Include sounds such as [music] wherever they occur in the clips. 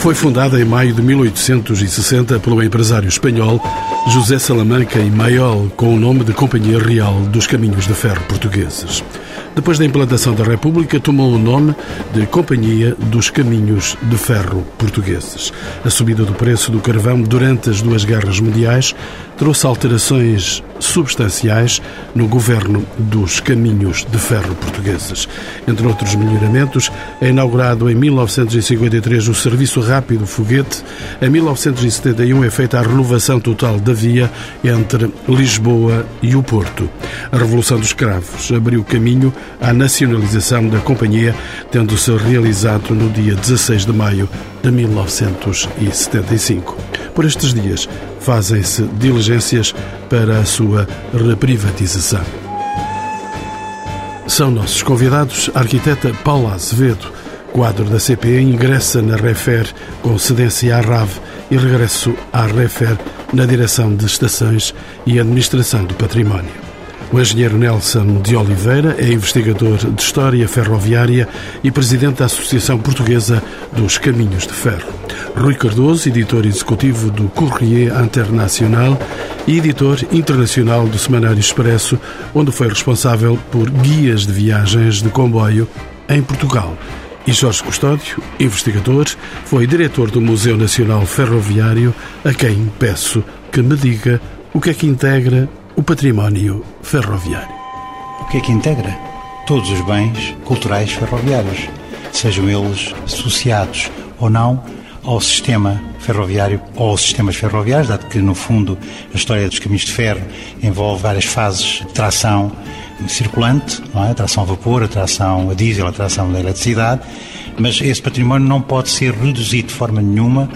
Foi fundada em maio de 1860 pelo empresário espanhol José Salamanca e Maiol, com o nome de Companhia Real dos Caminhos de Ferro Portugueses. Depois da implantação da República, tomou o nome de Companhia dos Caminhos de Ferro Portugueses. A subida do preço do carvão durante as duas guerras mundiais trouxe alterações substanciais no governo dos caminhos de ferro portugueses. Entre outros melhoramentos, é inaugurado em 1953 o Serviço Rápido Foguete. Em 1971 é feita a renovação total da via entre Lisboa e o Porto. A Revolução dos Cravos abriu caminho à nacionalização da companhia, tendo-se realizado no dia 16 de maio de 1975. Por estes dias, fazem-se diligências para a sua reprivatização. São nossos convidados a arquiteta Paula Azevedo, quadro da CPE, ingressa na REFER com cedência à RAV e regresso à REFER na direção de estações e administração do património. O engenheiro Nelson de Oliveira é investigador de História Ferroviária e presidente da Associação Portuguesa dos Caminhos de Ferro. Rui Cardoso, editor executivo do Courrier Internacional e editor internacional do Semanário Expresso, onde foi responsável por guias de viagens de comboio em Portugal. E Jorge Custódio, investigador, foi diretor do Museu Nacional Ferroviário, a quem peço que me diga o que é que integra o património ferroviário. O que é que integra? Todos os bens culturais ferroviários, sejam eles associados ou não ao sistema ferroviário ou aos sistemas ferroviários, dado que, no fundo, a história dos caminhos de ferro envolve várias fases de tração circulante, não é? a tração a vapor, a tração a diesel, a tração da eletricidade, mas esse património não pode ser reduzido de forma nenhuma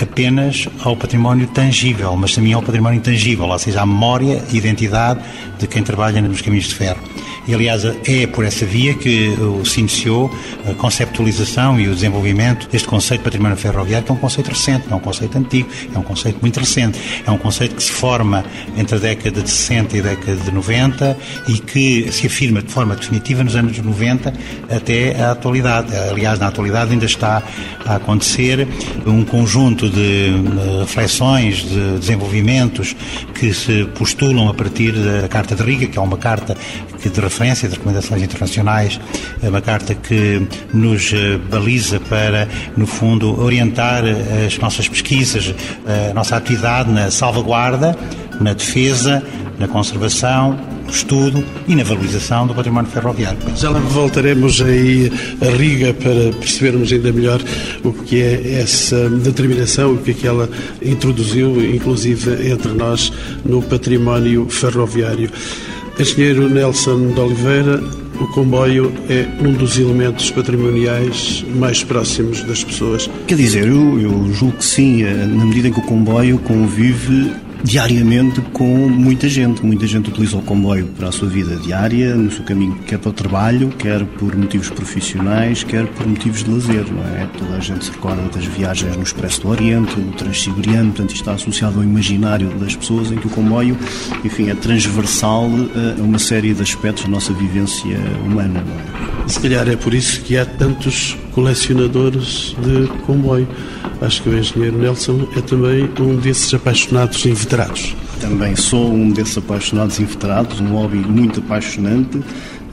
apenas ao património tangível, mas também ao património intangível, ou seja, à memória e identidade de quem trabalha nos caminhos de ferro. E, aliás, é por essa via que se iniciou a conceptualização e o desenvolvimento deste conceito de património ferroviário, que é um conceito recente, não é um conceito antigo, é um conceito muito recente. É um conceito que se forma entre a década de 60 e a década de 90 e que se afirma de forma definitiva nos anos 90 até a atualidade. Aliás, na atualidade ainda está a acontecer um conjunto de eh, reflexões, de desenvolvimentos que se postulam a partir da Carta de Riga, que é uma carta que de referência de recomendações internacionais, é uma carta que nos eh, baliza para, no fundo, orientar eh, as nossas pesquisas, a nossa atividade na salvaguarda, na defesa, na conservação, no estudo e na valorização do património ferroviário. Já voltaremos aí a Riga para percebermos ainda melhor o que é essa determinação, o que é que ela introduziu, inclusive entre nós, no património ferroviário. Engenheiro Nelson de Oliveira, o comboio é um dos elementos patrimoniais mais próximos das pessoas. Quer dizer, eu, eu julgo que sim, na medida em que o comboio convive diariamente com muita gente. Muita gente utiliza o comboio para a sua vida diária, no seu caminho, quer para o trabalho, quer por motivos profissionais, quer por motivos de lazer, é? Toda a gente se recorda das viagens no Expresso do Oriente, no Transsiberiano, portanto, isto está associado ao imaginário das pessoas em que o comboio, enfim, é transversal a uma série de aspectos da nossa vivência humana, é? Se calhar é por isso que há tantos colecionadores de comboio. Acho que o engenheiro Nelson é também um desses apaixonados inveterados. Também sou um desses apaixonados inveterados, um hobby muito apaixonante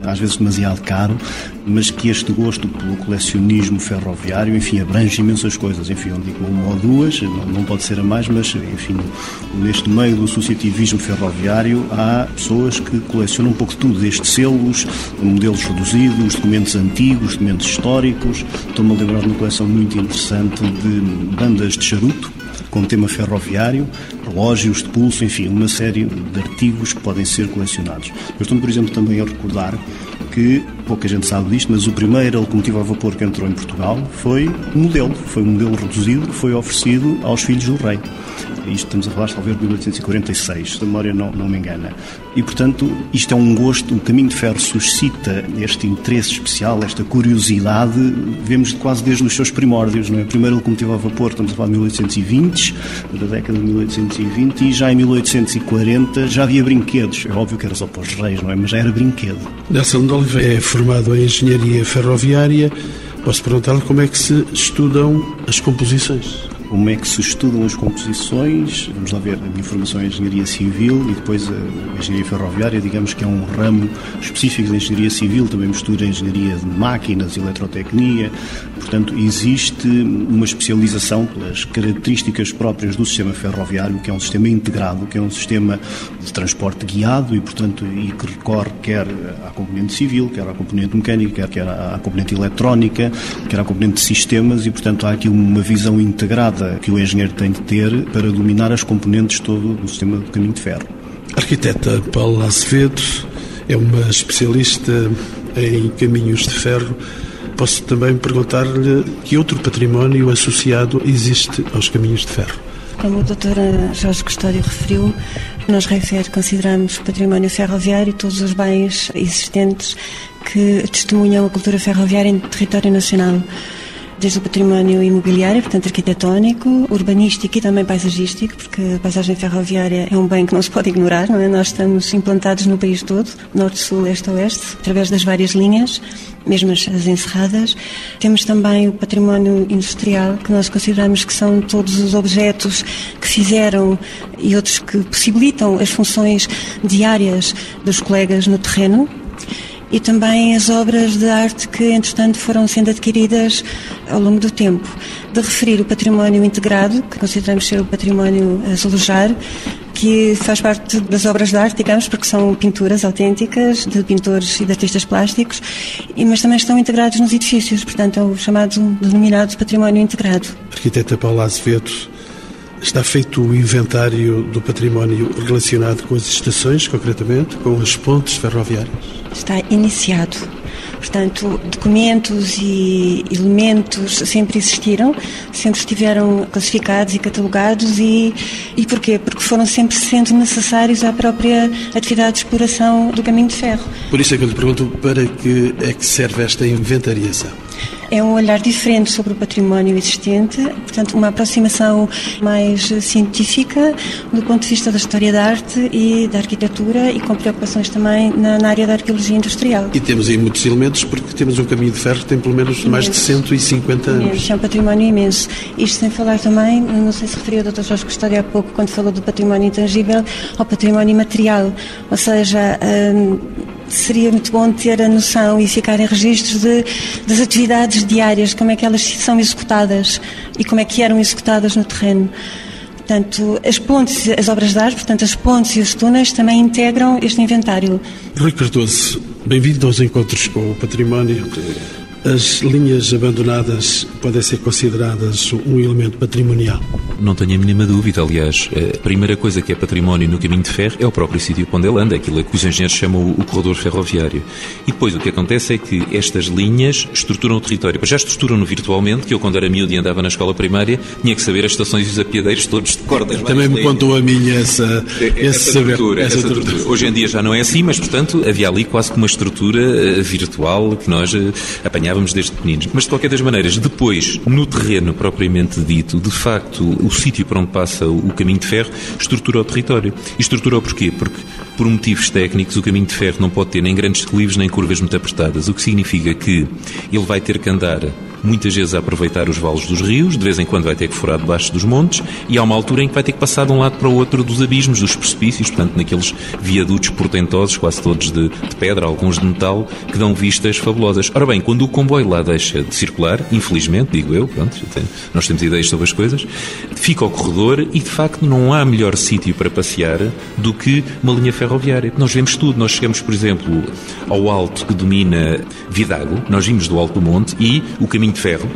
às vezes demasiado caro, mas que este gosto pelo colecionismo ferroviário, enfim, abrange imensas coisas. Enfim, eu digo uma ou duas, não, não pode ser a mais, mas, enfim, neste meio do associativismo ferroviário há pessoas que colecionam um pouco de tudo, desde selos, modelos reduzidos, documentos antigos, documentos históricos. Estou-me a lembrar de uma coleção muito interessante de bandas de charuto, com tema ferroviário, relógios de pulso, enfim, uma série de artigos que podem ser colecionados. Eu estou, por exemplo, também a recordar que pouca gente sabe disto, mas o primeiro locomotivo a vapor que entrou em Portugal foi um modelo, foi um modelo reduzido que foi oferecido aos filhos do rei. Isto estamos a falar talvez de 1846, se a memória não, não me engana. E, portanto, isto é um gosto, o caminho de ferro suscita este interesse especial, esta curiosidade, vemos quase desde os seus primórdios, não é? Primeiro locomotiva a vapor, estamos a falar de 1820, da década de 1820, e já em 1840 já havia brinquedos. É óbvio que era só para os reis, não é? Mas já era brinquedo. Nelson de Oliveira é formado em Engenharia Ferroviária. Posso perguntar-lhe como é que se estudam as composições? Como é que se estudam as composições. Vamos lá ver, a minha formação é Engenharia Civil e depois a Engenharia Ferroviária, digamos que é um ramo específico da Engenharia Civil, também mistura Engenharia de Máquinas, Eletrotecnia. Portanto, existe uma especialização pelas características próprias do sistema ferroviário, que é um sistema integrado, que é um sistema de transporte guiado e, portanto, e que recorre quer à componente civil, quer à componente mecânica, quer à componente eletrónica, quer à componente de sistemas e, portanto, há aqui uma visão integrada que o engenheiro tem de ter para dominar as componentes todo do sistema do caminho de ferro. A arquiteta Paula Azevedo é uma especialista em caminhos de ferro. Posso também perguntar-lhe que outro património associado existe aos caminhos de ferro? Como o Dr. Jorge Custódio referiu, nós, Reifer, consideramos património ferroviário todos os bens existentes que testemunham a cultura ferroviária em território nacional desde o património imobiliário, portanto arquitetónico, urbanístico e também paisagístico, porque a paisagem ferroviária é um bem que não se pode ignorar, não é? Nós estamos implantados no país todo, norte, sul, este, oeste, através das várias linhas, mesmo as encerradas. Temos também o património industrial, que nós consideramos que são todos os objetos que fizeram e outros que possibilitam as funções diárias dos colegas no terreno e também as obras de arte que, entretanto, foram sendo adquiridas ao longo do tempo. De referir o património integrado, que consideramos ser o património a zoologar, que faz parte das obras de arte, digamos, porque são pinturas autênticas de pintores e de artistas plásticos, mas também estão integrados nos edifícios, portanto é o chamado, denominado património integrado. Arquiteta Paula Azevedo, está feito o inventário do património relacionado com as estações, concretamente, com as pontes ferroviárias? está iniciado. Portanto, documentos e elementos sempre existiram, sempre estiveram classificados e catalogados e, e porquê? Porque foram sempre sendo necessários à própria atividade de exploração do caminho de ferro. Por isso é que eu lhe pergunto para que é que serve esta inventariação? É um olhar diferente sobre o património existente, portanto, uma aproximação mais científica do ponto de vista da história da arte e da arquitetura e com preocupações também na, na área da arqueologia industrial. E temos aí muitos elementos porque temos um caminho de ferro que tem pelo menos imenso. mais de 150 anos. Imenso, é um património imenso. Isto sem falar também, não sei se referiu o Dr. Jorge Custódio há pouco, quando falou do património intangível, ao património material, ou seja, hum, seria muito bom ter a noção e ficar em registros de, das atividades diárias, como é que elas são executadas e como é que eram executadas no terreno. Portanto, as pontes, as obras de arte, portanto, as pontes e os túneis também integram este inventário. Rui Cardoso, bem-vindo aos encontros com o património. As linhas abandonadas podem ser consideradas um elemento patrimonial? Não tenho a mínima dúvida. Aliás, a primeira coisa que é património no caminho de ferro é o próprio sítio onde ele anda, aquilo que os engenheiros chamam o corredor ferroviário. E depois o que acontece é que estas linhas estruturam o território. Já estruturam-no virtualmente, que eu, quando era miúdo e andava na escola primária, tinha que saber as estações e os apiadeiros todos de cordas. Também me contou a minha essa, esse essa saber. Estrutura, essa, essa estrutura. Hoje em dia já não é assim, mas, portanto, havia ali quase que uma estrutura uh, virtual que nós uh, apanhávamos desde pequeninos. Mas, de qualquer das maneiras, depois, no terreno propriamente dito, de facto, o sítio por onde passa o caminho de ferro estrutura o território. E estrutura o porquê? Porque, por motivos técnicos, o caminho de ferro não pode ter nem grandes declives nem curvas muito apertadas, o que significa que ele vai ter que andar muitas vezes a aproveitar os vales dos rios, de vez em quando vai ter que furar debaixo dos montes, e há uma altura em que vai ter que passar de um lado para o outro dos abismos, dos precipícios, portanto, naqueles viadutos portentosos, quase todos de, de pedra, alguns de metal, que dão vistas fabulosas. Ora bem, quando o comboio lá deixa de circular, infelizmente, digo eu, pronto, tenho, nós temos ideias sobre as coisas, fica o corredor e, de facto, não há melhor sítio para passear do que uma linha ferroviária. Nós vemos tudo. Nós chegamos, por exemplo, ao alto que domina Vidago, nós vimos do alto do monte e o caminho de ferro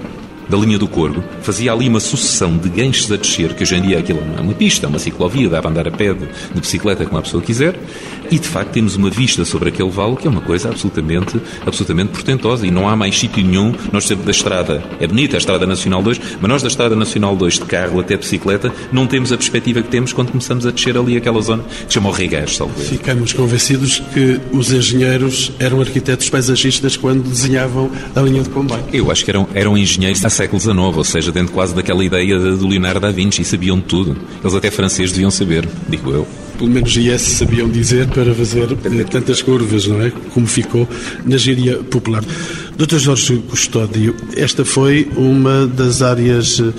da linha do Corgo, fazia ali uma sucessão de ganchos a descer, que hoje em dia aquilo é uma pista, é uma ciclovia, dá para andar a pé de, de bicicleta como a pessoa quiser, e de facto temos uma vista sobre aquele vale que é uma coisa absolutamente, absolutamente portentosa e não há mais sítio nenhum. Nós sempre da estrada, é bonita a Estrada Nacional 2, mas nós da Estrada Nacional 2 de carro até de bicicleta não temos a perspectiva que temos quando começamos a descer ali aquela zona que se chama o Regueiros, salvo Ficamos convencidos que os engenheiros eram arquitetos paisagistas quando desenhavam a linha de comboio. Eu acho que eram, eram engenheiros a século XIX, ou seja, dentro quase daquela ideia do Leonardo da Vinci, e sabiam tudo. Eles até franceses deviam saber, digo eu. Pelo menos IS sabiam dizer para fazer tantas curvas, não é? Como ficou na gíria popular. Dr. Jorge Custódio, esta foi uma das áreas eh,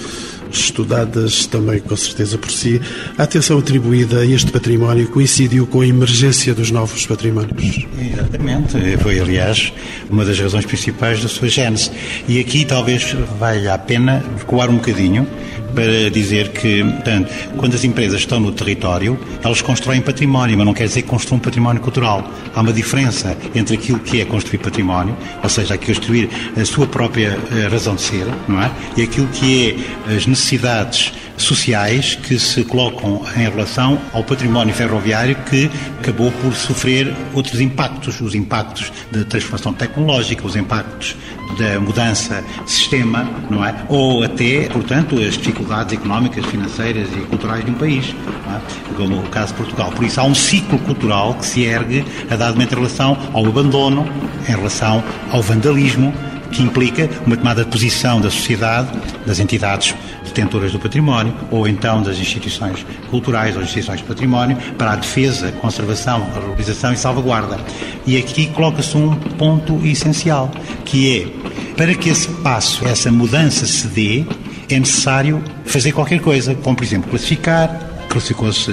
estudadas também com certeza por si, a atenção atribuída a este património coincidiu com a emergência dos novos patrimónios. Exatamente, foi aliás uma das razões principais da sua gênese. E aqui talvez valha a pena recuar um bocadinho para dizer que, portanto, quando as empresas estão no território, elas constroem património, mas não quer dizer que construam património cultural. Há uma diferença entre aquilo que é construir património, ou seja, construir a sua própria eh, razão de ser, não é? E aquilo que é as necessidades sociais que se colocam em relação ao património ferroviário que acabou por sofrer outros impactos, os impactos da transformação tecnológica, os impactos da mudança de sistema, não é? Ou até, portanto, as dificuldades económicas, financeiras e culturais de um país, é? como o caso de Portugal. Por isso há um ciclo cultural que se ergue a dado momento em relação ao abandono, em relação ao vandalismo, que implica uma tomada de posição da sociedade, das entidades detentoras do património, ou então das instituições culturais ou instituições de património, para a defesa, conservação, valorização e salvaguarda. E aqui coloca-se um ponto essencial, que é, para que esse passo, essa mudança se dê, é necessário fazer qualquer coisa, como por exemplo classificar, classificou-se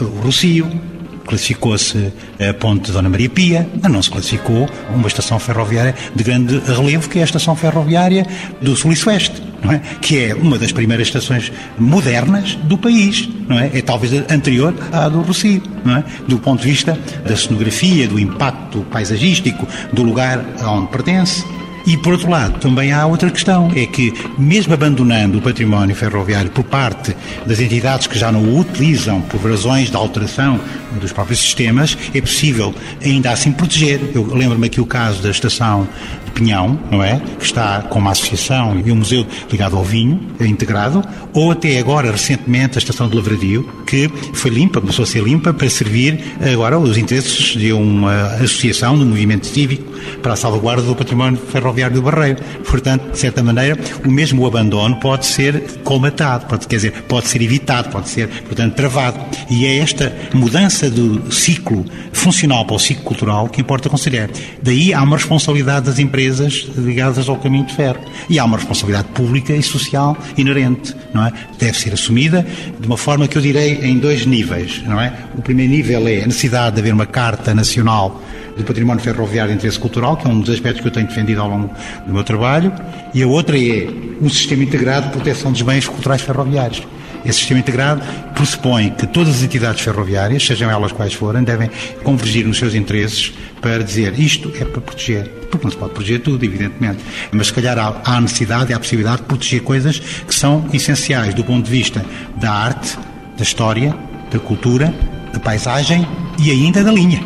o Rocio, classificou-se a ponte de Dona Maria Pia, mas não se classificou uma estação ferroviária de grande relevo, que é a estação ferroviária do Sul e Sueste, é? que é uma das primeiras estações modernas do país, não é? É talvez anterior à do Rocio, não é? Do ponto de vista da cenografia, do impacto paisagístico, do lugar aonde pertence, e, por outro lado, também há outra questão, é que, mesmo abandonando o património ferroviário por parte das entidades que já não o utilizam por razões de alteração dos próprios sistemas, é possível ainda assim proteger. Eu lembro-me aqui o caso da estação Pinhão, não é? Que está com uma associação e um museu ligado ao vinho, é integrado, ou até agora, recentemente, a estação de Lavradio, que foi limpa, começou a ser limpa para servir agora os interesses de uma associação, de um movimento cívico, para a salvaguarda do património ferroviário do Barreiro. Portanto, de certa maneira, o mesmo abandono pode ser colmatado, pode, quer dizer, pode ser evitado, pode ser, portanto, travado. E é esta mudança do ciclo funcional para o ciclo cultural que importa considerar. Daí há uma responsabilidade das empresas ligadas ao caminho de ferro. E há uma responsabilidade pública e social inerente, não é? Deve ser assumida de uma forma que eu direi em dois níveis, não é? O primeiro nível é a necessidade de haver uma Carta Nacional do Património Ferroviário de Interesse Cultural, que é um dos aspectos que eu tenho defendido ao longo do meu trabalho, e a outra é um sistema integrado de proteção dos bens culturais ferroviários. Esse sistema integrado pressupõe que todas as entidades ferroviárias, sejam elas quais forem, devem convergir nos seus interesses para dizer isto é para proteger. Porque não se pode proteger tudo, evidentemente. Mas se calhar há, há necessidade e há possibilidade de proteger coisas que são essenciais do ponto de vista da arte, da história, da cultura, da paisagem e ainda da linha.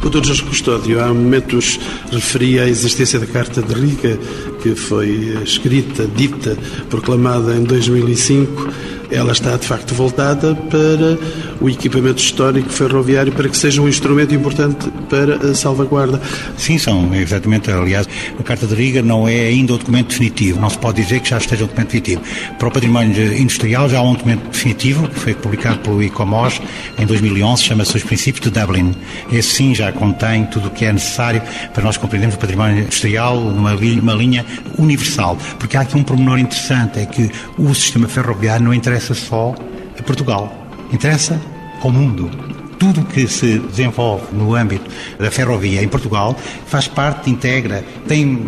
Doutor Jorge Custódio, há momentos referia à existência da Carta de Riga, que foi escrita, dita, proclamada em 2005 ela está de facto voltada para o equipamento histórico ferroviário para que seja um instrumento importante para a salvaguarda. Sim, são, exatamente. Aliás, a Carta de Riga não é ainda o documento definitivo, não se pode dizer que já esteja um documento definitivo. Para o património industrial já há um documento definitivo, que foi publicado pelo ICOMOS em 2011, chama-se Os Princípios de Dublin. Esse sim já contém tudo o que é necessário para nós compreendermos o património industrial numa uma linha universal. Porque há aqui um pormenor interessante, é que o sistema ferroviário não interessa só a Portugal, interessa ao mundo. Tudo que se desenvolve no âmbito da ferrovia em Portugal faz parte, integra, tem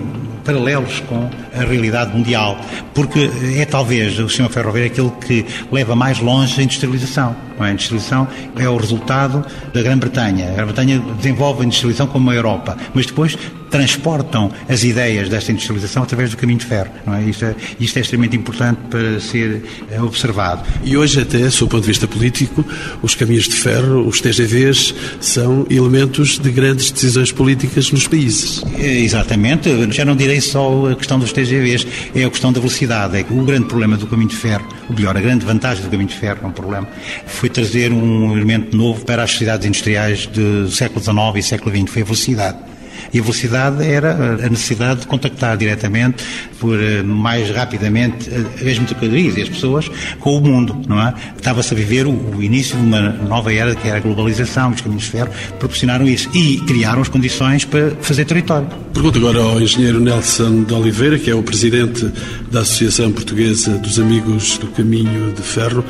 paralelos com a realidade mundial, porque é talvez o sistema ferroviário aquele que leva mais longe a industrialização. É? A industrialização é o resultado da Grã-Bretanha. A Grã-Bretanha desenvolve a industrialização como a Europa, mas depois transportam as ideias desta industrialização através do caminho de ferro. É? Isto, é, isto é extremamente importante para ser eh, observado. E hoje, até, do ponto de vista político, os caminhos de ferro, os TGVs, são elementos de grandes decisões políticas nos países. É, exatamente. Já não direi só a questão dos TGVs, é a questão da velocidade. É que o grande problema do caminho de ferro, ou melhor, a grande vantagem do caminho de ferro, é um problema, foi trazer um elemento novo para as sociedades industriais do século XIX e século XX, foi a velocidade. E a velocidade era a necessidade de contactar diretamente, por eh, mais rapidamente, eh, as mercadorias e as pessoas com o mundo, não é? Estava-se a viver o, início de uma nova era, que era a globalização, os caminhos de ferro proporcionaram isso e criaram as condições para fazer território. Pergunto agora ao engenheiro Nelson de Oliveira, que é o presidente da Associação Portuguesa dos Amigos do Caminho de Ferro.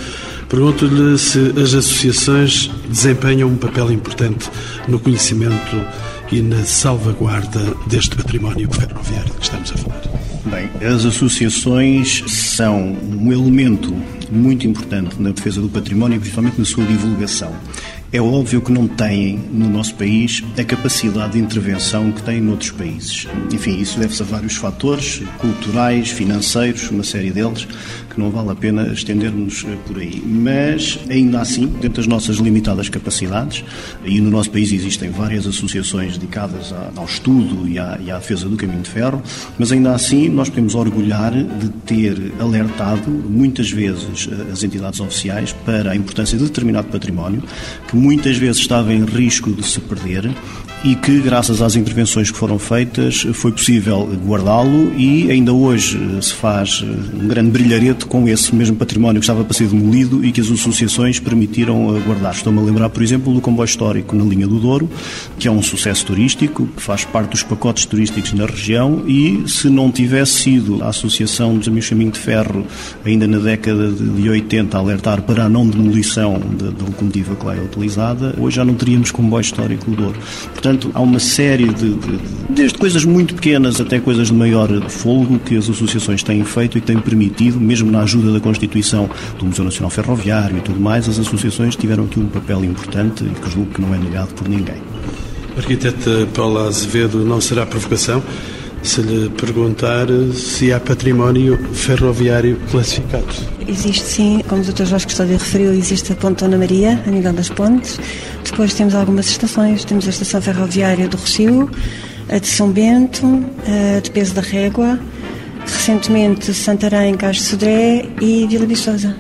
Pergunto-lhe se as associações desempenham um papel importante no conhecimento e na salvaguarda deste património ferroviário que estamos a falar? Bem, as associações são um elemento muito importante na defesa do património, principalmente na sua divulgação. É óbvio que não têm no nosso país a capacidade de intervenção que têm noutros países. Enfim, isso deve-se a vários fatores culturais, financeiros, uma série deles, que não vale a pena estendermos eh, por aí. Mas, ainda assim, dentro das nossas limitadas capacidades, e no nosso país existem várias associações dedicadas ao estudo e à, e à defesa do caminho de ferro, mas ainda assim nós podemos orgulhar de ter alertado muitas vezes eh, as entidades oficiais para a importância de determinado património, que muitas vezes estava em risco de se perder e que, graças às intervenções que foram feitas, foi possível guardá-lo e ainda hoje eh, se faz um grande brilharete com esse mesmo património que estava para ser demolido e que as associações permitiram eh, guardar. Estou-me a lembrar, por exemplo, do comboio histórico na linha do Douro, que é um sucesso turístico, que faz parte dos pacotes turísticos na região e se não tivesse sido a Associação dos Amigos Caminho de Ferro, ainda na década de 80, a alertar para a não demolição da, da locomotiva que lá é utilizada, hoje já não teríamos comboio histórico do Douro. Portanto, há uma série de, de, desde coisas muito pequenas até coisas de maior folgo que as associações têm feito e têm permitido, mesmo na ajuda da constituição do Museu Nacional Ferroviário e tudo mais, as associações tiveram aqui um papel importante e que julgo que não é negado por ninguém. Arquiteta Paula Azevedo, não será provocação se lhe perguntar se há património ferroviário classificado. Existe sim, como o Dr. Jorge Custódio referiu, existe a Ponte Dona Maria, a nível das pontes. Depois temos algumas estações, temos a Estação Ferroviária do Rocio, a de São Bento, a de Peso da Régua, recentemente Santarém, Cais de Sodré e Vila Viçosa.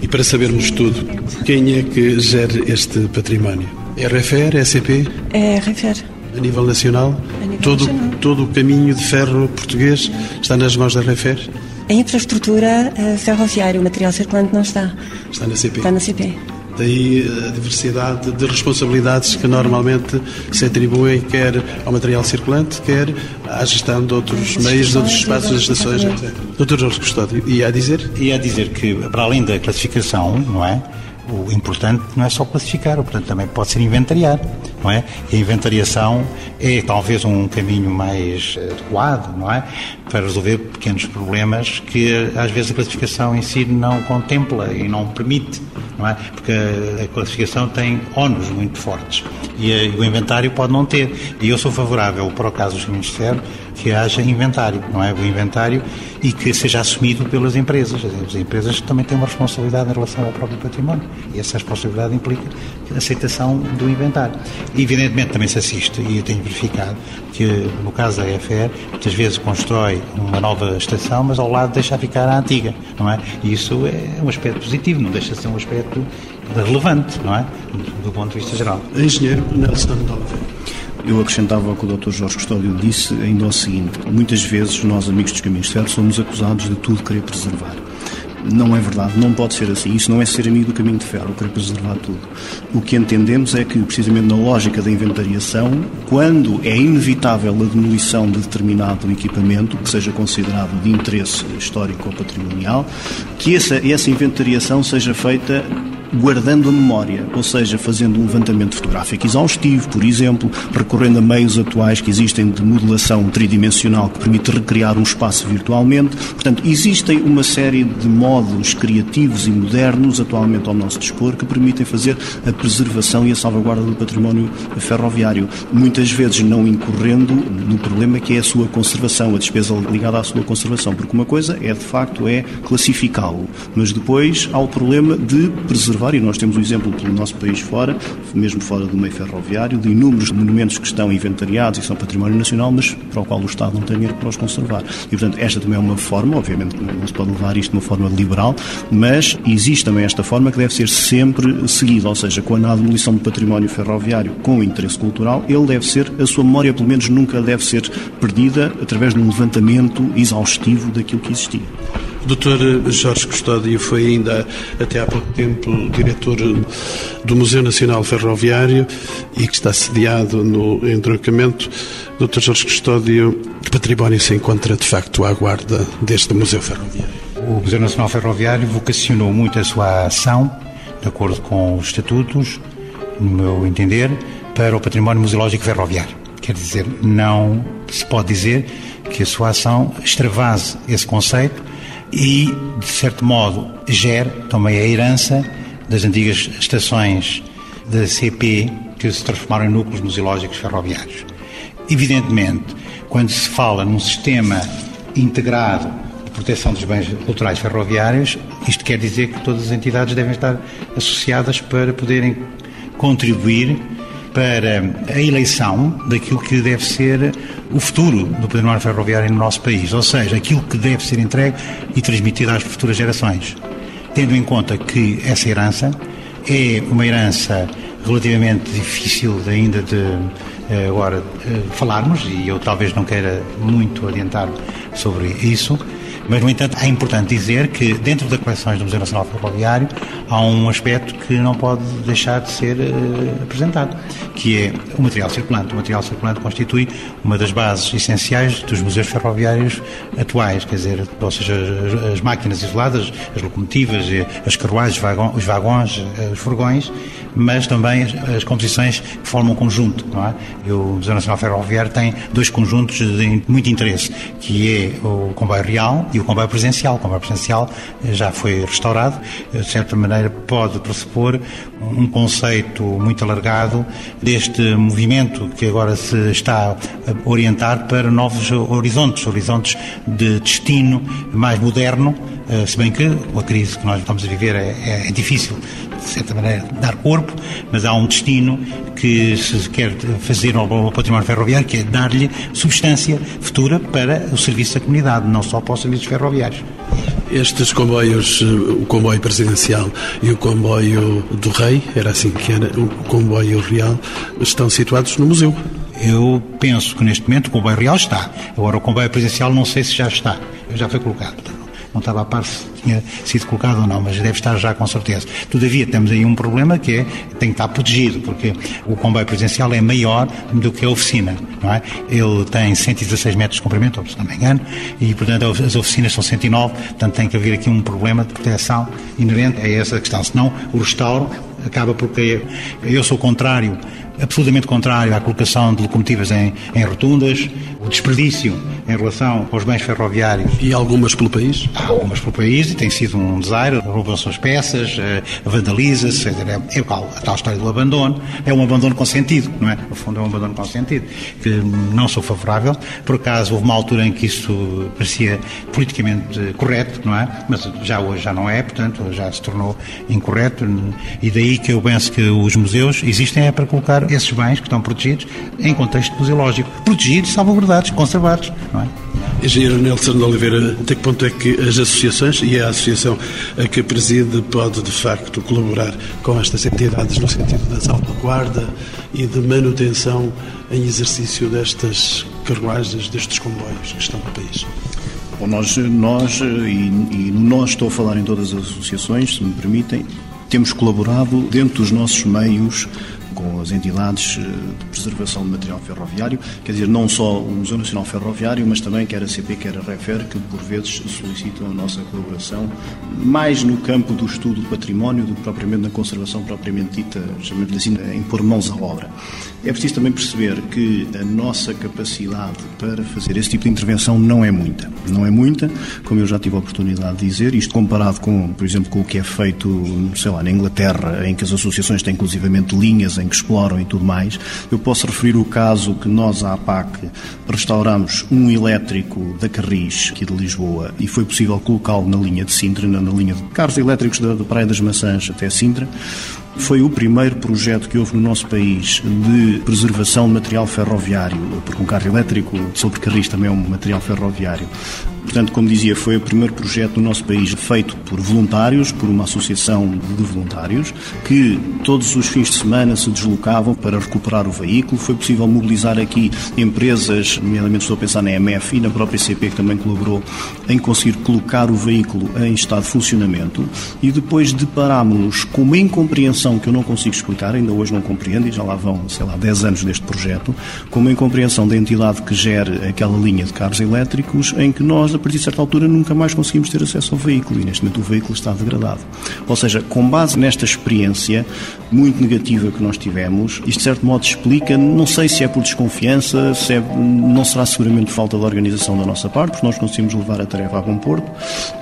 E para sabermos tudo, quem é que gera este património? RFR, SCP? É RFR. A nível nacional? A nível todo, nacional. Todo o caminho de ferro português está nas mãos da RFR? A infraestrutura eh, ferroviária, o material circulante não está. Está na CP? Está na CP. Daí a diversidade de responsabilidades que normalmente se atribuem quer ao material circulante, quer à gestão de outros meios, de outros espaços, das estações, etc. Doutor Jorge Custódio, e a dizer? E a dizer que, para além da classificação, não é? O importante não é só classificar, o importante também pode ser inventariar, não é? E a inventariação é talvez um caminho mais adequado, não é? Para resolver pequenos problemas que às vezes a classificação em si não contempla e não permite, não é? Porque a, classificação tem ónus muito fortes e, a, e o inventário pode não ter. E eu sou favorável, para o caso dos caminhos de ferro, que haja inventário, não é? O inventário e que seja assumido pelas empresas. As empresas também têm uma responsabilidade em relação ao próprio património e essa responsabilidade implica a aceitação do inventário. E, evidentemente também se assiste, e eu tenho verificado, que no caso da EFR, muitas vezes constrói uma nova estação, mas ao lado deixa ficar a antiga, não é? E isso é um aspecto positivo, não deixa de ser um aspecto relevante, não é? Do ponto de vista geral. Engenheiro Nelson Oliveira. Eu acrescentava ao que o Dr. Jorge Custódio disse ainda o seguinte: muitas vezes nós, amigos dos caminhos de ferro, somos acusados de tudo querer preservar. Não é verdade, não pode ser assim. Isso não é ser amigo do caminho de ferro, querer preservar tudo. O que entendemos é que, precisamente na lógica da inventariação, quando é inevitável a demolição de determinado equipamento que seja considerado de interesse histórico ou patrimonial, que essa, essa inventariação seja feita guardando a memória, ou seja, fazendo um levantamento fotográfico exaustivo, por exemplo, recorrendo a meios atuais que existem de modelação tridimensional que permite recriar um espaço virtualmente. Portanto, existem uma série de modos criativos e modernos atualmente ao nosso dispor que permitem fazer a preservação e a salvaguarda do património ferroviário, muitas vezes não incorrendo no problema que é a sua conservação, a despesa ligada à sua conservação, porque uma coisa é de facto é classificá-lo, mas depois há o problema de preservar, e nós temos o exemplo pelo nosso país fora, mesmo fora do meio ferroviário, de inúmeros monumentos que estão inventariados e são património nacional, mas para o qual o Estado não tem dinheiro para os conservar. E portanto, esta também é uma forma, obviamente não se pode levar isto de uma forma liberal, mas existe também esta forma que deve ser sempre seguida, ou seja, quando há demolição de património ferroviário com interesse cultural, ele deve ser, a sua memória pelo menos nunca deve ser perdida através de um levantamento exaustivo daquilo que existia. Dr. Jorge Custódio foi ainda até há pouco tempo diretor do Museu Nacional Ferroviário e que está sediado no entroncamento. Dr. Jorge Custódio, que património se encontra de facto à guarda deste Museu Ferroviário? O Museu Nacional Ferroviário vocacionou muito a sua ação, de acordo com os estatutos, no meu entender, para o património museológico ferroviário. Quer dizer, não se pode dizer que a sua ação extravase esse conceito e, de certo modo, gere também a herança das antigas estações da CP que se transformaram em núcleos museológicos ferroviários. Evidentemente, quando se fala num sistema integrado de proteção dos bens culturais ferroviários, isto quer dizer que todas as entidades devem estar associadas para poderem contribuir para a eleição daquilo que deve ser o futuro do património ferroviário no nosso país, ou seja, aquilo que deve ser entregue e transmitido às futuras gerações. Tendo em conta que essa herança é uma herança relativamente difícil ainda de eh, agora eh, falarmos, e eu talvez não queira muito adiantar sobre isso, mas, no entanto, é importante dizer que dentro das coleções do Museu Nacional Ferroviário há um aspecto que não pode deixar de ser uh, apresentado, que é o material circulante. O material circulante constitui uma das bases essenciais dos museus ferroviários atuais, quer dizer, ou seja, as, as máquinas isoladas, as locomotivas, as carruagens, os vagões, eh, os furgões, mas também as, composições que formam um conjunto. É? E o Museu Nacional Ferroviário tem dois conjuntos de muito interesse, que é o comboio real e o comboio presencial. O comboio presencial já foi restaurado, de certa maneira pode pressupor um conceito muito alargado deste movimento que agora se está a orientar para novos horizontes, horizontes de destino mais moderno, eh, se bem que a crise que nós estamos a viver é, é, é difícil, de certa maneira, dar corpo, mas há um destino que se quer fazer ao património ferroviário, que é dar-lhe substância futura para o serviço da comunidade, não só para os serviços ferroviários. Estes comboios, o comboio presidencial e o comboio do rei, era assim que era, o comboio real, estão situados no museu. Eu penso que neste momento o comboio real está. Agora o comboio presidencial não sei se já está. Já foi colocado não estava a par se tinha sido colocado ou não, mas deve estar já com certeza. Todavia, temos aí um problema que é, tem que estar protegido, porque o comboio presencial é maior do que a oficina, não é? Ele tem 116 metros de comprimento, se não me engano, e, portanto, as oficinas são 109, portanto, tem que haver aqui um problema de proteção inerente a essa questão, senão o restauro acaba porque eu sou contrário absolutamente contrário à colocação de locomotivas em, em rotundas, o desperdício em relação aos bens ferroviários. E algumas pelo país? Há algumas pelo país e tem sido um desaire, roubam-se as peças, eh, vandaliza-se, é, igual a tal história do abandono, é um abandono com sentido, não é? No fundo é um abandono com sentido, que não sou favorável, por acaso houve uma altura em que isso parecia politicamente correto, não é? Mas já hoje já não é, portanto já se tornou incorreto e daí que eu penso que os museus existem é para colocar esses bens que estão protegidos em contexto museológico. Protegidos, salvaguardados, conservados. Não é? Engenheiro Nelson de Oliveira, até que ponto é que as associações e a associação a que preside pode, de facto, colaborar com estas entidades no sentido da salvaguarda e de manutenção em exercício destas carruagens, destes comboios que estão no país? Bom, nós, nós e, e nós estou a falar em todas as associações, se me permitem, temos colaborado dentro dos nossos meios com as entidades eh, de preservação de material ferroviário, quer dizer, não só o Museu Nacional Ferroviário, mas também quer a CP, quer a REFER, que por vezes solicitam a nossa colaboração, mais no campo do estudo do património do que propriamente na conservação propriamente dita, chamemos assim, em pôr mãos à obra. É preciso também perceber que a nossa capacidade para fazer esse tipo de intervenção não é muita. Não é muita, como eu já tive a oportunidade de dizer, isto comparado com, por exemplo, com o que é feito, sei lá, na Inglaterra, em que as associações têm inclusivamente linhas em que exploram e tudo mais, eu posso referir o caso que nós, à APAC, restauramos um elétrico da Carris, aqui de Lisboa, e foi possível colocá-lo na linha de Sintra, na, linha de carros elétricos da, da Praia das Maçãs até Sintra. Foi o primeiro projeto que houve no nosso país de preservação de material ferroviário, porque um carro elétrico sobre carris também é um material ferroviário. Portanto, como dizia, foi o primeiro projeto no nosso país feito por voluntários, por uma associação de voluntários, que todos os fins de semana se deslocavam para recuperar o veículo. Foi possível mobilizar aqui empresas, nomeadamente estou a pensar na MF e na própria CP, que também colaborou, em conseguir colocar o veículo em estado de funcionamento. E depois deparámos-nos com uma incompreensão que eu não consigo explicar, ainda hoje não compreendo, e já lá vão, sei lá, 10 anos deste projeto, com uma incompreensão da entidade que gera aquela linha de carros elétricos, em que nós, a partir de certa altura, nunca mais conseguimos ter acesso ao veículo e neste momento o veículo está degradado. Ou seja, com base nesta experiência muito negativa que nós tivemos, isto de certo modo explica, não sei se é por desconfiança, se é, não será seguramente falta de organização da nossa parte, porque nós conseguimos levar a tarefa a bom porto,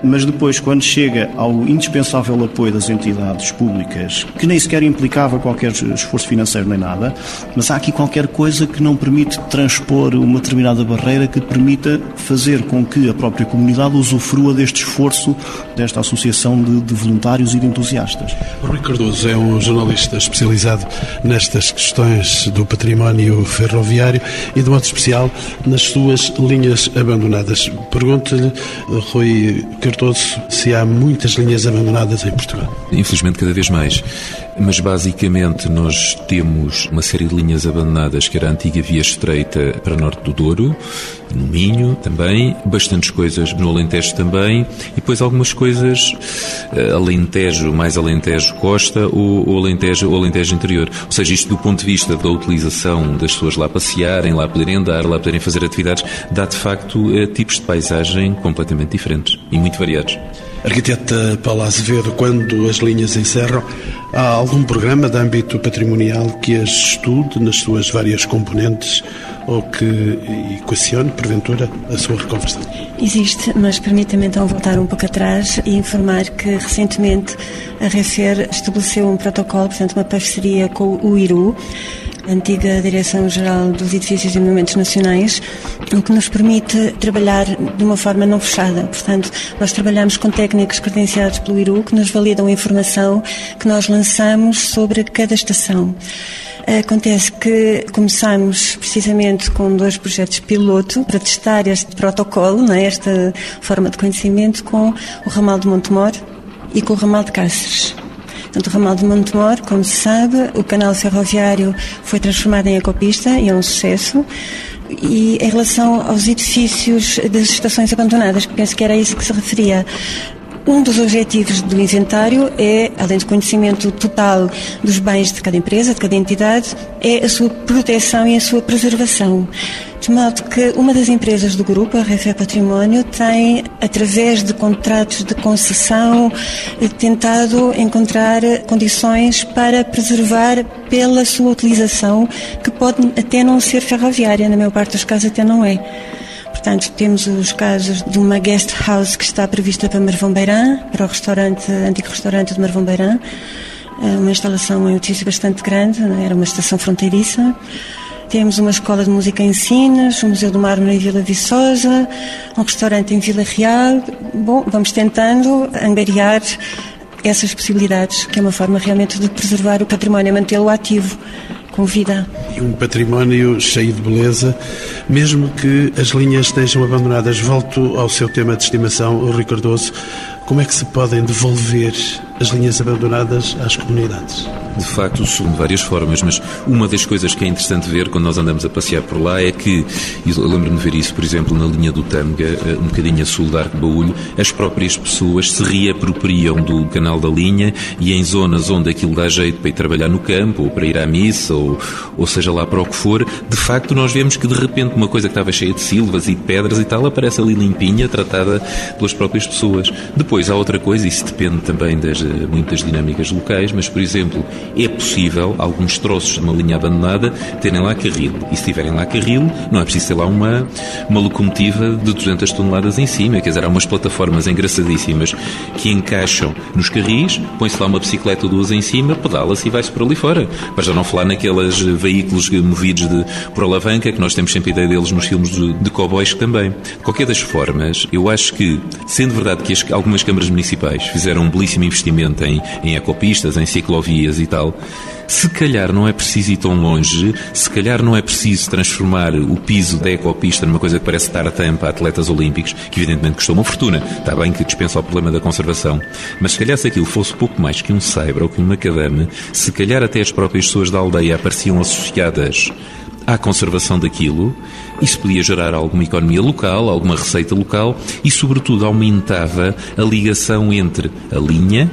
mas depois, quando chega ao indispensável apoio das entidades públicas, que nem sequer implicava qualquer esforço financeiro nem nada, mas há aqui qualquer coisa que não permite transpor uma determinada barreira que permita fazer com que a própria comunidade usufrua deste esforço desta associação de, de voluntários e de entusiastas. Rui Cardoso é um jornalista especializado nestas questões do património ferroviário e, de modo especial, nas suas linhas abandonadas. Pergunto-lhe, Rui Cardoso, se há muitas linhas abandonadas em Portugal. Infelizmente, cada vez mais. Mas basicamente nós temos uma série de linhas abandonadas, que era a antiga via estreita para norte do Douro, no Minho também, bastantes coisas no Alentejo também, e depois algumas coisas uh, Alentejo, mais Alentejo Costa ou, ou, Alentejo, ou Alentejo Interior. Ou seja, isto do ponto de vista da utilização das pessoas lá passearem, lá poderem andar, lá poderem fazer atividades, dá de facto uh, tipos de paisagem completamente diferentes e muito variados. Arquiteta Paula Azevedo, quando as linhas encerram, há algum programa de âmbito patrimonial que as estude nas suas várias componentes ou que equacione, porventura, a sua reconversão? Existe, mas permita-me então voltar um pouco atrás e informar que recentemente a REFER estabeleceu um protocolo, portanto uma parceria com o IRU, antiga Direção-Geral dos Edifícios e Monumentos Nacionais, o que nos permite trabalhar de uma forma não fechada. Portanto, nós trabalhamos com técnicos credenciados pelo IRU que nos validam a informação que nós lançamos sobre cada estação. Acontece que começamos precisamente com dois projetos piloto para testar este protocolo, né, esta forma de conhecimento, com o ramal de Montemor e com o ramal de Cáceres. Portanto, o ramal de Montemor, como se sabe, o canal ferroviário foi transformado em ecopista e é um sucesso. E em relação aos edifícios das estações abandonadas, penso que era isso que se referia. Um dos objetivos do inventário é, além do conhecimento total dos bens de cada empresa, de cada entidade, é a sua proteção e a sua preservação. De modo que uma das empresas do grupo, a Refé Património, tem, através de contratos de concessão, tentado encontrar condições para preservar pela sua utilização, que pode até não ser ferroviária, na maior parte dos casos até não é. Portanto, temos os casos de uma guest house que está prevista para Marvão Beirã, para o restaurante, antigo restaurante de Marvão Beirã, é uma instalação em edifício bastante grande, é? era uma estação fronteiriça. Temos uma escola de música em Sinas, um Museu do Mármore em Vila Viçosa, um restaurante em Vila Real. Bom, vamos tentando angariar essas possibilidades, que é uma forma realmente de preservar o património, mantê-lo ativo com vida. E um património cheio de beleza, mesmo que as linhas estejam abandonadas. Volto ao seu tema de estimação, o Ricardoso. Como é que se podem devolver as linhas abandonadas às comunidades? De facto, de várias formas, mas uma das coisas que é interessante ver quando nós andamos a passear por lá é que, e lembro-me de ver isso, por exemplo, na linha do Tâmega, eh, um bocadinho a sul da Arco Baúlho, as próprias pessoas se reapropriam do canal da linha e em zonas onde aquilo dá jeito para ir trabalhar no campo, ou para ir à missa, ou, ou seja lá para o que for, de facto nós vemos que de repente uma coisa que estava cheia de silvas e de pedras e tal aparece ali limpinha, tratada pelas próprias pessoas. Depois há outra coisa, isso depende também das eh, muitas dinâmicas locais, mas por exemplo, é possível alguns troços de uma linha abandonada terem lá carril. E se tiverem lá carril, não é preciso ter lá uma, uma locomotiva de 200 toneladas em cima. Quer dizer, há umas plataformas engraçadíssimas que encaixam nos carris, põe-se lá uma bicicleta ou duas em cima, pedala-se e vai-se por ali fora. Para já não falar naqueles veículos movidos de, por alavanca, que nós temos sempre ideia deles nos filmes de, de cowboys também. De qualquer das formas, eu acho que, sendo verdade que as, algumas câmaras municipais fizeram um belíssimo investimento em, em ecopistas, em ciclovias e tal, se calhar não é preciso ir tão longe, se calhar não é preciso transformar o piso da ecopista numa coisa que parece estar a tampa a atletas olímpicos, que evidentemente custou uma fortuna. Está bem que dispensa o problema da conservação. Mas se calhar se aquilo fosse pouco mais que um saibro ou que um macadame, se calhar até as próprias pessoas da aldeia apareciam associadas à conservação daquilo, isso podia gerar alguma economia local, alguma receita local e, sobretudo, aumentava a ligação entre a linha,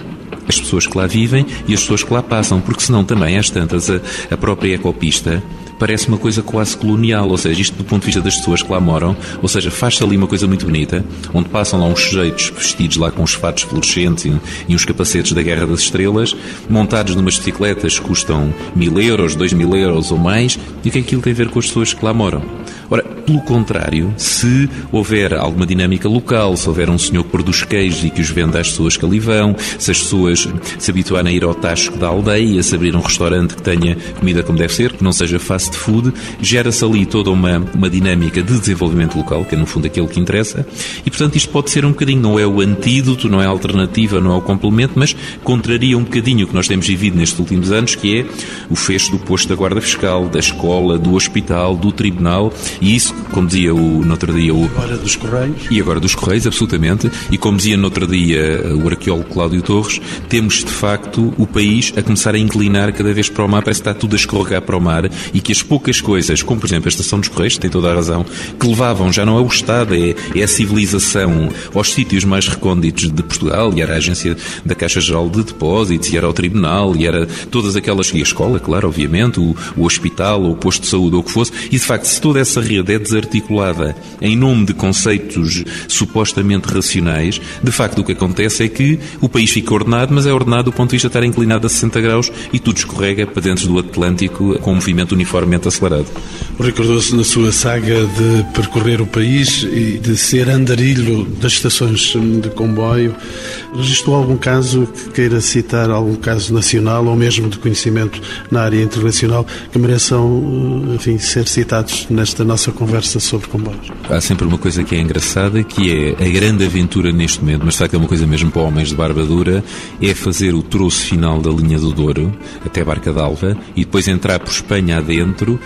as pessoas que lá vivem e as pessoas que lá passam, porque senão também, às tantas, a, a própria ecopista parece uma coisa quase colonial, ou seja, isto do ponto de vista das pessoas que lá moram, ou seja, faz-se ali uma coisa muito bonita, onde passam lá uns sujeitos vestidos lá com os fatos fluorescentes e, e uns capacetes da Guerra das Estrelas, montados numas bicicletas que custam mil euros, dois mil euros ou mais, e o que é que aquilo tem a ver com as pessoas que lá moram? Ora, pelo contrário, se houver alguma dinâmica local, se houver um senhor que produz queijos e que os vende às pessoas que ali vão, se as pessoas se habituarem a ir ao tasco da aldeia, se abrir um restaurante que tenha comida como deve ser, que não seja fast food, gera-se ali toda uma, uma dinâmica de desenvolvimento local, que é no fundo aquilo que interessa, e portanto isto pode ser um bocadinho, não é o antídoto, não é a alternativa, não é o complemento, mas contraria um bocadinho o que nós temos vivido nestes últimos anos, que é o fecho do posto da Guarda Fiscal, da escola, do hospital, do tribunal, e isso como dizia o, no outro dia o... Agora dos Correios. E agora dos Correios, absolutamente. E como dizia no outro dia o arqueólogo Cláudio Torres, temos de facto o país a começar a inclinar cada vez para o mar, parece que está tudo a escorregar para o mar e que as poucas coisas, como por exemplo a Estação dos Correios, tem toda a razão, que levavam, já não é o Estado, é, é a civilização aos sítios mais recônditos de Portugal, e era a agência da Caixa Geral de Depósitos, e era o Tribunal, e era todas aquelas, e a escola, claro, obviamente, o, o hospital, o posto de saúde, ou o que fosse, e de facto, se toda essa rede é desarticulada em nome de conceitos supostamente racionais, de facto o que acontece é que o país fica ordenado, mas é ordenado do ponto de vista de estar inclinado a 60 graus e tudo escorrega para dentro do Atlântico com um movimento uniformemente acelerado. Recordou-se na sua saga de percorrer o país e de ser andarilho das estações de comboio, registrou algum caso que queira citar, algum caso nacional ou mesmo de conhecimento na área internacional que mereçam, enfim, ser citados nesta nossa conversa sobre comboios? Há sempre uma coisa que é engraçada, que é a grande aventura neste momento, mas de facto é uma coisa mesmo para homens de barba dura, é fazer o troço final da linha do Douro, até Barca d'Alva, e depois entrar por Espanha adentro dentro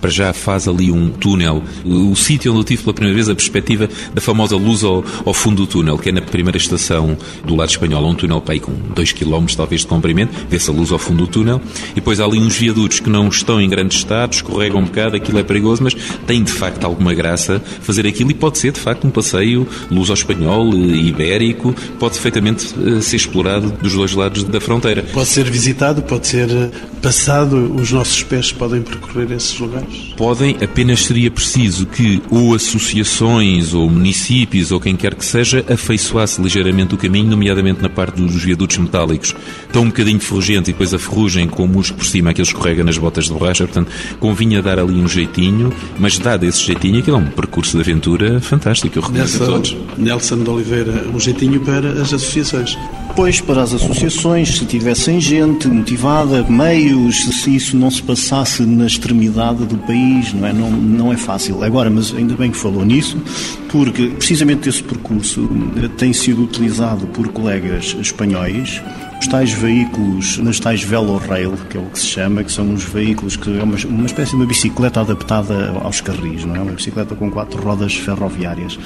para já faz ali um túnel. O sítio onde eu tive pela primeira vez a perspectiva da famosa luz ao, ao fundo do túnel, que é na primeira estação do lado espanhol, um túnel aí com 2 km talvez de comprimento, vê-se a luz ao fundo do túnel, e depois há ali uns viadutos que não estão em grande estado, escorregam um bocado, aquilo é perigoso, mas tem de facto alguma graça fazer aquilo e pode ser de facto um passeio luz ao espanhol, eh, ibérico, pode perfeitamente eh, ser explorado dos dois lados da fronteira. Pode ser visitado, pode ser eh, passado, os nossos pés podem percorrer esses lugares? Podem, apenas seria preciso que ou associações ou municípios ou quem quer que seja afeiçoasse ligeiramente o caminho, nomeadamente na parte dos viadutos metálicos. Estão um bocadinho ferrugentos e depois a ferrugem com o musgo por cima, aquele escorrega nas botas de borracha, portanto convinha dar ali um jeitinho, mas dado esse jeitinho, aquilo é um percurso de aventura fantástico, eu recomendo Nelson, a todos. Nelson de Oliveira, um jeitinho para as associações. Pois, para as associações, se tivessem gente motivada, meios, se isso não se passasse na extremidade do país, não é? Não, não é fácil. Agora, mas ainda bem que falou nisso, porque precisamente esse percurso tem sido utilizado por colegas espanhóis os tais veículos, nas tais velorail, que é o que se chama, que são os veículos que é uma, uma espécie de uma bicicleta adaptada aos carris, não é? Uma bicicleta com quatro rodas ferroviárias,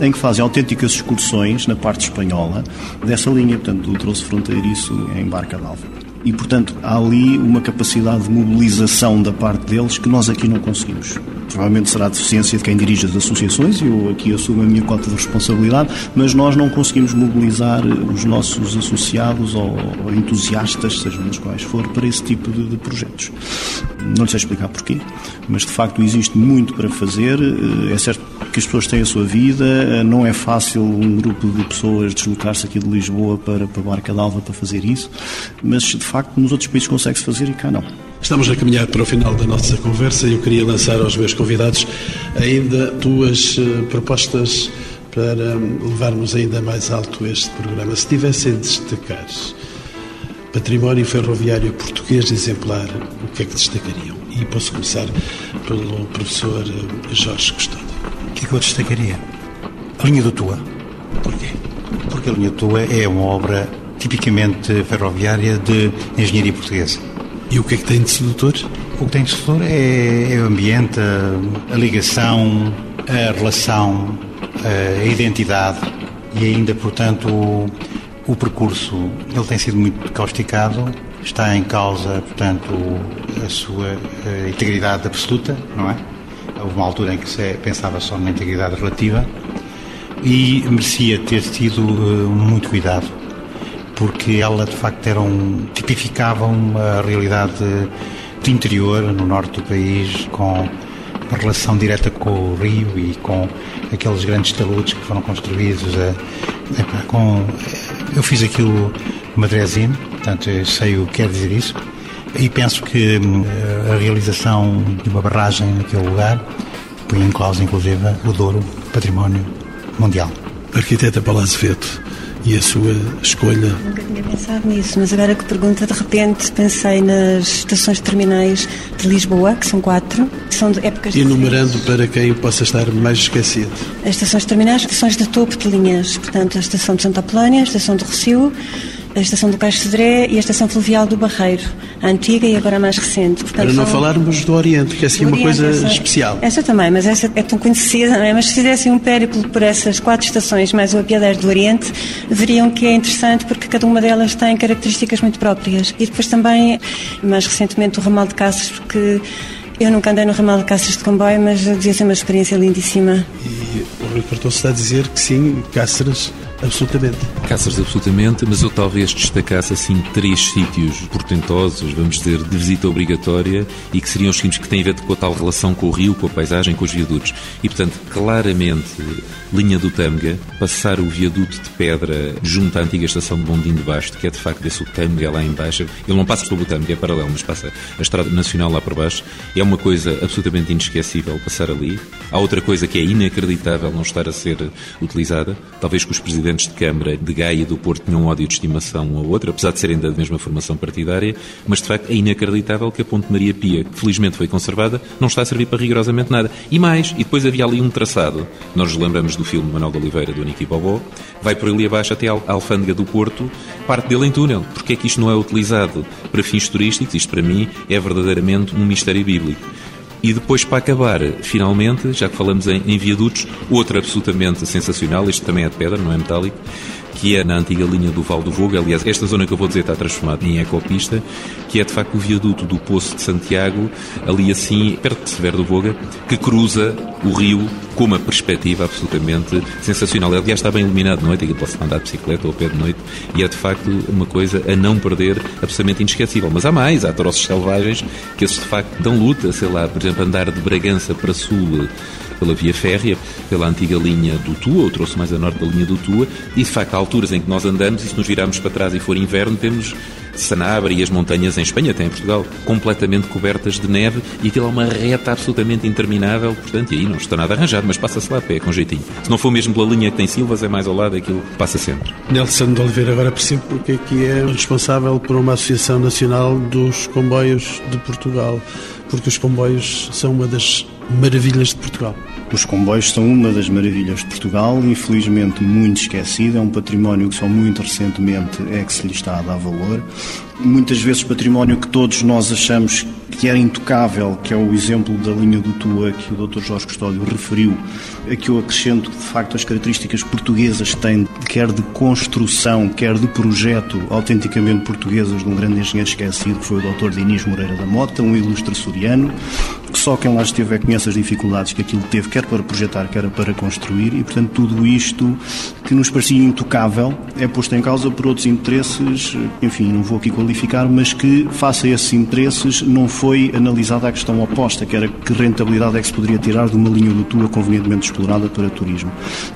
em que fazem autênticas excursões na parte espanhola dessa linha, portanto, do troço fronteiriço em Barca d'Alva. E, portanto, há ali uma capacidade de mobilização da parte deles que nós aqui não conseguimos. Provavelmente será a deficiência de quem dirige as associações, e eu aqui assumo a minha cota de responsabilidade, mas nós não conseguimos mobilizar os nossos associados ou, entusiastas, sejam eles quais for, para esse tipo de, de projetos. Não lhe sei explicar porquê, mas de facto existe muito para fazer. É certo que as pessoas têm a sua vida, não é fácil um grupo de pessoas deslocar-se aqui de Lisboa para, para Barca d'Alva para fazer isso, mas de facto nos outros países consegue-se fazer e cá não. Estamos a caminhar para o final da nossa conversa e eu queria lançar aos meus convidados ainda duas uh, propostas para um, levarmos ainda mais alto este programa. Se tivessem de destacar património ferroviário português exemplar, o que é que destacariam? E posso começar pelo professor uh, Jorge Custódio. O que é que eu destacaria? A linha do Tua. Porquê? Porque a linha do Tua é uma obra tipicamente ferroviária de engenharia portuguesa e o que é que tem de sedutor? O que tem de sedutor é, é o ambiente, a, a, ligação, a relação, a identidade e ainda, portanto, o, o percurso. Ele tem sido muito causticado, está em causa, portanto, a sua a integridade absoluta, não é? Houve uma altura em que se pensava só na integridade relativa e merecia ter tido uh, muito cuidado porque ela de facto era um, tipificava uma realidade do interior, no norte do país, com uma relação direta com o rio e com aqueles grandes taludes que foram construídos. É, com, eu fiz aquilo madrezino, portanto sei o que quer dizer isso, e penso que hum, a realização de uma barragem naquele lugar põe em causa, inclusive, o Douro Património Mundial. Arquiteta Palácio Feto, e a sua escolha? Nunca tinha pensado nisso, mas agora que pergunta, de repente pensei nas estações terminais de Lisboa, que são quatro, que são de épocas Enumerando para quem possa estar mais esquecido. As estações terminais, estações de topo de linhas, portanto, a estação de Santa Apolónia, a estação de Rocio, a estação do Caixo Cedré e a estação fluvial do Barreiro, a antiga e agora a mais recente. Portanto, Para não são... falarmos do Oriente, que é assim uma coisa essa, especial. Essa também, mas essa é tão conhecida, não é? Mas se fizessem um périplo por essas quatro estações, mais o apiadeiro do Oriente, veriam que é interessante porque cada uma delas tem características muito próprias. E depois também, mais recentemente, o ramal de Cáceres, porque eu nunca andei no ramal de Cáceres de comboio, mas devia ser uma experiência lindíssima. E o Rui Cardoso está a dizer que sim, Cáceres Absolutamente. Cáceres, absolutamente, mas eu talvez destacasse assim três sítios portentosos, vamos dizer, de visita obrigatória e que seriam os seguintes que têm a ver com a tal relação com o rio, com a paisagem, com os viadutos. E, portanto, claramente, linha do Tâmega, passar o viaduto de pedra junto à antiga estação de Bondim de Basto, que é de facto esse o Tâmega lá embaixo. Ele não passa sobre o Tâmega, é paralelo, mas passa a Estrada Nacional lá por baixo. É uma coisa absolutamente inesquecível passar ali. Há outra coisa que é inacreditável não estar a ser utilizada, talvez que os presidentes de Câmara de Gaia e do Porto tinham um ódio de estimação um ao outro, apesar de serem da mesma formação partidária, mas de facto é inacreditável que a Ponte Maria Pia, que felizmente foi conservada, não está a servir para rigorosamente nada. E mais, e depois havia ali um traçado, nós nos lembramos do filme Manuel de Oliveira, do Niki Bobó, vai por ali abaixo até a Alfândega do Porto, parte dele em túnel. Porque é que isto não é utilizado para fins turísticos? Isto para mim é verdadeiramente um mistério bíblico. E depois, para acabar, finalmente, já que falamos em, em viadutos, outro absolutamente sensacional, este também é de pedra, não é metálico, que é na antiga linha do Val do Vogo. Aliás, esta zona que eu vou dizer está transformada em ecopista, que é de facto o viaduto do Poço de Santiago, ali assim, perto de Severo do Voga, que cruza o rio com uma perspectiva absolutamente sensacional. Aliás, está bem iluminado de noite, aqui posso andar de bicicleta ou a pé de noite, e é de facto uma coisa a não perder, absolutamente inesquecível. Mas há mais, há troços selvagens que esses de facto dão luta, sei lá, por exemplo, andar de Bragança para Sul pela via férrea, pela antiga linha do Tua, ou trouxe mais a norte da linha do Tua, e de facto há alturas em que nós andamos e se nos virarmos para trás e for inverno, temos Sanabria e as montanhas em Espanha, até em Portugal, completamente cobertas de neve e aquilo é uma reta absolutamente interminável, portanto, e aí não está nada arranjado, mas passa-se lá a pé, com jeitinho. Se não for mesmo pela linha que tem Silvas, é mais ao lado, aquilo passa sempre. Nelson de Oliveira, agora percebo porque é que é responsável por uma Associação Nacional dos Comboios de Portugal, porque os comboios são uma das maravilhas de Portugal. Os comboios são uma das maravilhas de Portugal, infelizmente muito esquecido, é um património que só muito recentemente é que se lhe está a dar valor. Muitas vezes património que todos nós achamos que era intocável, que é o exemplo da linha do Tua que o Dr. Jorge Custódio referiu, a que eu acrescento que de facto as características portuguesas têm, quer de construção, quer de projeto, autenticamente portuguesas de um grande engenheiro esquecido, que foi o Dr. Dinis Moreira da Mota, um ilustre açoriano, que só quem lá esteve conhece as dificuldades que aquilo teve, quer para projetar, quer para construir, e portanto tudo isto que nos parecia intocável é posto em causa por outros interesses, enfim, não vou aqui qualificar, mas que, face a esses interesses, não foi analisada a questão oposta, que era que rentabilidade é que se poderia tirar de uma linha do Tua convenientemente explorada para turismo.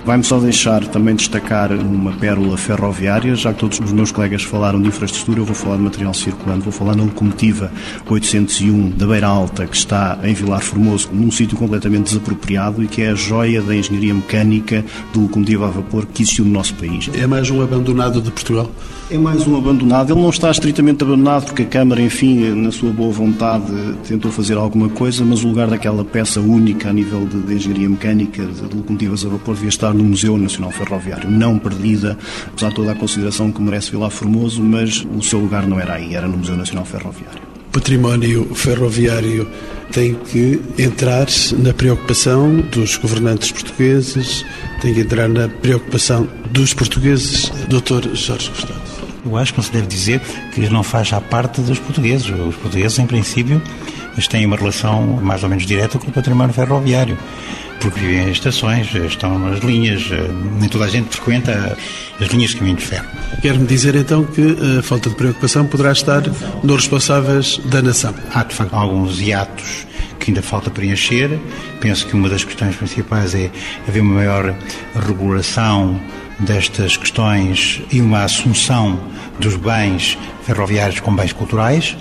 Vai-me só deixar também destacar uma pérola ferroviária, já que todos os meus colegas falaram de infraestrutura, eu vou falar de material circulante, vou falar na locomotiva 801 da Beira Alta, que está em Vilar Formoso, num sítio completamente desapropriado e que é a joia da engenharia mecânica do locomotiva a vapor que existiu no nosso país. É mais um abandonado de Portugal? É mais um abandonado. Ele não está estritamente abandonado porque a Câmara, enfim, na sua boa vontade, tentou fazer alguma coisa, mas o lugar daquela peça única a nível de, de engenharia mecânica, de, de locomotivas a vapor, devia estar no Museu Nacional Ferroviário. Não perdida, apesar de toda a consideração que merece Vilar Formoso, mas o seu lugar não era aí, era no Museu Nacional Ferroviário. Património ferroviário tem que entrar na preocupação dos governantes portugueses, tem que entrar na preocupação dos portugueses. Doutor Jorge Gustavo. Eu acho que não se deve dizer que não faz já parte dos portugueses. Os portugueses, em princípio, têm uma relação mais ou menos direta com o património ferroviário, porque vivem em estações, estão nas linhas, nem toda a gente frequenta as linhas de caminho de ferro. Quer-me dizer então que a falta de preocupação poderá estar nos responsáveis da nação? Há, de facto, alguns hiatos que ainda falta preencher. Penso que uma das questões principais é haver uma maior regulação destas questões e uma assunção dos bens ferroviários como bens culturais,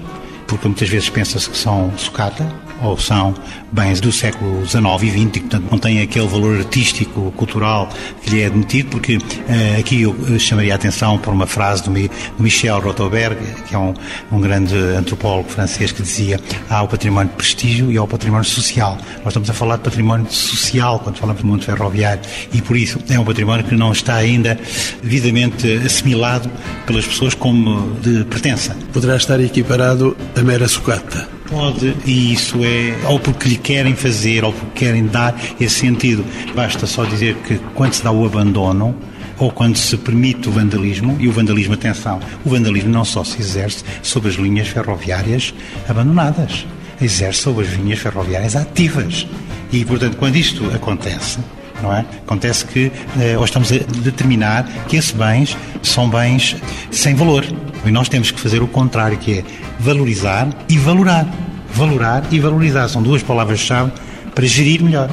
porque muitas vezes pensa-se que são sucata ou são bens do século XIX e XX e, portanto, não têm aquele valor artístico, cultural que lhe é admitido, porque uh, aqui eu chamaria a atenção por uma frase do, do Michel Rotoberg, que é um, um, grande antropólogo francês, que dizia há o património de prestígio e há o património social. Nós estamos a falar de património social quando falamos do mundo ferroviário e, por isso, é um património que não está ainda devidamente assimilado pelas pessoas como de pertença. Poderá estar equiparado a mera sucata. Pode, e isso é ou porque lhe querem fazer ou porque querem dar esse sentido. Basta só dizer que quando se dá o abandono, ou quando se permite o vandalismo, e o vandalismo, atenção, o vandalismo não só se exerce sobre as linhas ferroviárias abandonadas, exerce sobre as linhas ferroviárias ativas. E, portanto, quando isto acontece, não é? Acontece que eh, ou estamos a determinar que esses bens são bens sem valor. E nós temos que fazer o contrário, que é valorizar e valorar. Valorar e valorizar são duas palavras-chave para gerir melhor.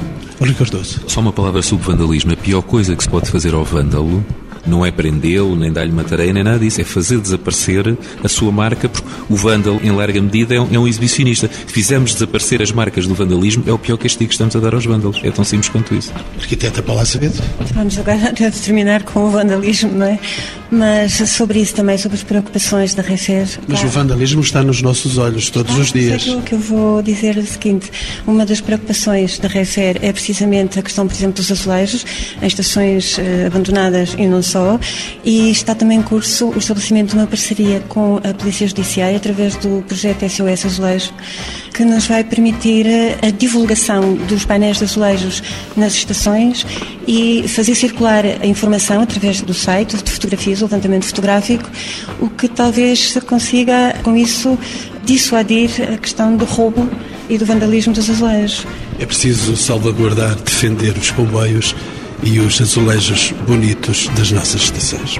Cardoso. Só uma palavra sobre vandalismo. A pior coisa que se pode fazer ao vândalo não é prendê-lo, nem dar-lhe uma tarefa, nem nada disso. É fazer desaparecer a sua marca, porque o vândalo, em larga medida, é um, é um exibicionista. Se fizermos desaparecer as marcas do vandalismo, é o pior castigo que estamos a dar aos vândalos. É tão simples quanto isso. Arquiteta Palácio Bento. Vamos agora [laughs] terminar com o vandalismo, não é? Mas sobre isso também, sobre as preocupações da Recer. Mas claro. o vandalismo está nos nossos olhos todos ah, os dias. O que eu vou dizer é o seguinte: uma das preocupações da Recer é precisamente a questão, por exemplo, dos azulejos em estações eh, abandonadas e não só. E está também em curso o estabelecimento de uma parceria com a Polícia Judiciária através do projeto SOS Azulejo, que nos vai permitir a divulgação dos painéis de azulejos nas estações e fazer circular a informação através do site de fotografias, o levantamento fotográfico, o que talvez se consiga com isso dissuadir a questão do roubo e do vandalismo dos azulejos. É preciso salvaguardar, defender os comboios e os azulejos bonitos das nossas estações.